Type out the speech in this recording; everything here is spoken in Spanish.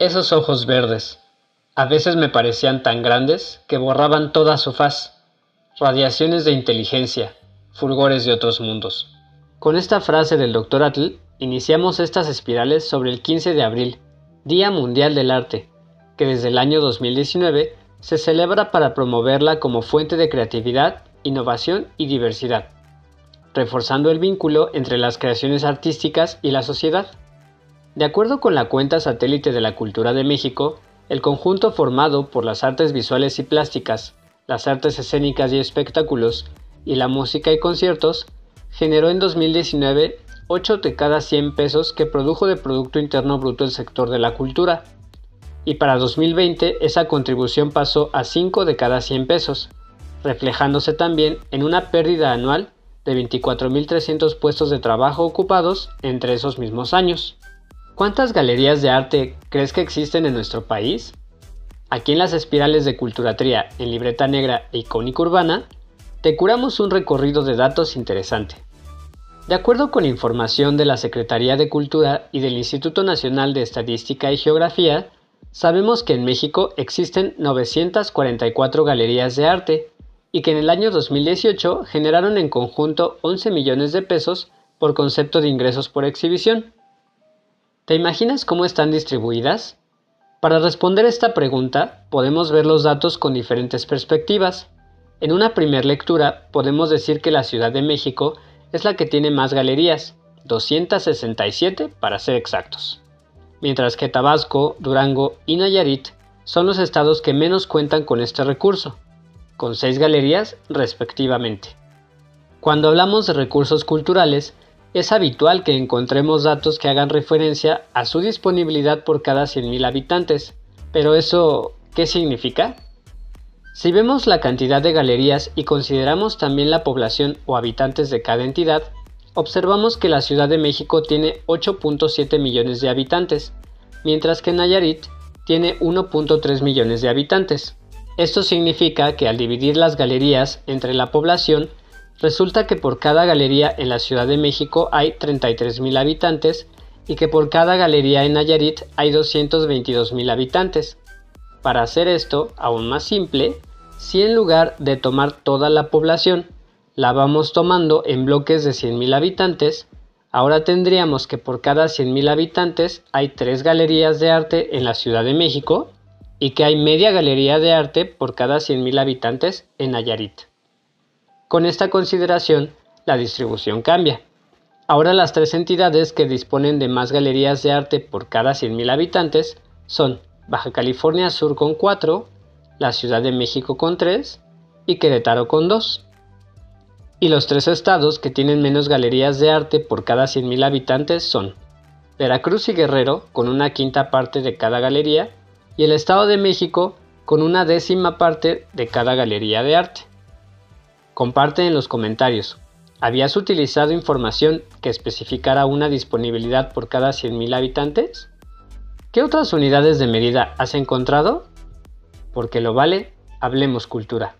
Esos ojos verdes. A veces me parecían tan grandes que borraban toda su faz. Radiaciones de inteligencia, fulgores de otros mundos. Con esta frase del Dr. Atl, iniciamos estas espirales sobre el 15 de abril, Día Mundial del Arte, que desde el año 2019 se celebra para promoverla como fuente de creatividad, innovación y diversidad, reforzando el vínculo entre las creaciones artísticas y la sociedad. De acuerdo con la cuenta satélite de la Cultura de México, el conjunto formado por las artes visuales y plásticas, las artes escénicas y espectáculos, y la música y conciertos, generó en 2019 8 de cada 100 pesos que produjo de Producto Interno Bruto el sector de la cultura, y para 2020 esa contribución pasó a 5 de cada 100 pesos, reflejándose también en una pérdida anual de 24.300 puestos de trabajo ocupados entre esos mismos años. ¿Cuántas galerías de arte crees que existen en nuestro país? Aquí en las espirales de Culturatría, en Libreta Negra e Icónica Urbana, te curamos un recorrido de datos interesante. De acuerdo con información de la Secretaría de Cultura y del Instituto Nacional de Estadística y Geografía, sabemos que en México existen 944 galerías de arte y que en el año 2018 generaron en conjunto 11 millones de pesos por concepto de ingresos por exhibición. ¿Te imaginas cómo están distribuidas? Para responder esta pregunta, podemos ver los datos con diferentes perspectivas. En una primera lectura, podemos decir que la Ciudad de México es la que tiene más galerías, 267 para ser exactos, mientras que Tabasco, Durango y Nayarit son los estados que menos cuentan con este recurso, con 6 galerías respectivamente. Cuando hablamos de recursos culturales, es habitual que encontremos datos que hagan referencia a su disponibilidad por cada 100.000 habitantes, pero eso, ¿qué significa? Si vemos la cantidad de galerías y consideramos también la población o habitantes de cada entidad, observamos que la Ciudad de México tiene 8.7 millones de habitantes, mientras que Nayarit tiene 1.3 millones de habitantes. Esto significa que al dividir las galerías entre la población, resulta que por cada galería en la Ciudad de México hay 33.000 habitantes y que por cada galería en Nayarit hay 222.000 habitantes. Para hacer esto aún más simple, si en lugar de tomar toda la población, la vamos tomando en bloques de 100.000 habitantes, ahora tendríamos que por cada 100.000 habitantes hay 3 galerías de arte en la Ciudad de México y que hay media galería de arte por cada 100.000 habitantes en Nayarit. Con esta consideración, la distribución cambia. Ahora las tres entidades que disponen de más galerías de arte por cada 100.000 habitantes son Baja California Sur con 4, la Ciudad de México con 3 y Querétaro con 2. Y los tres estados que tienen menos galerías de arte por cada 100.000 habitantes son Veracruz y Guerrero con una quinta parte de cada galería y el Estado de México con una décima parte de cada galería de arte. Comparte en los comentarios. ¿Habías utilizado información que especificara una disponibilidad por cada 100.000 habitantes? ¿Qué otras unidades de medida has encontrado? Porque lo vale, hablemos cultura.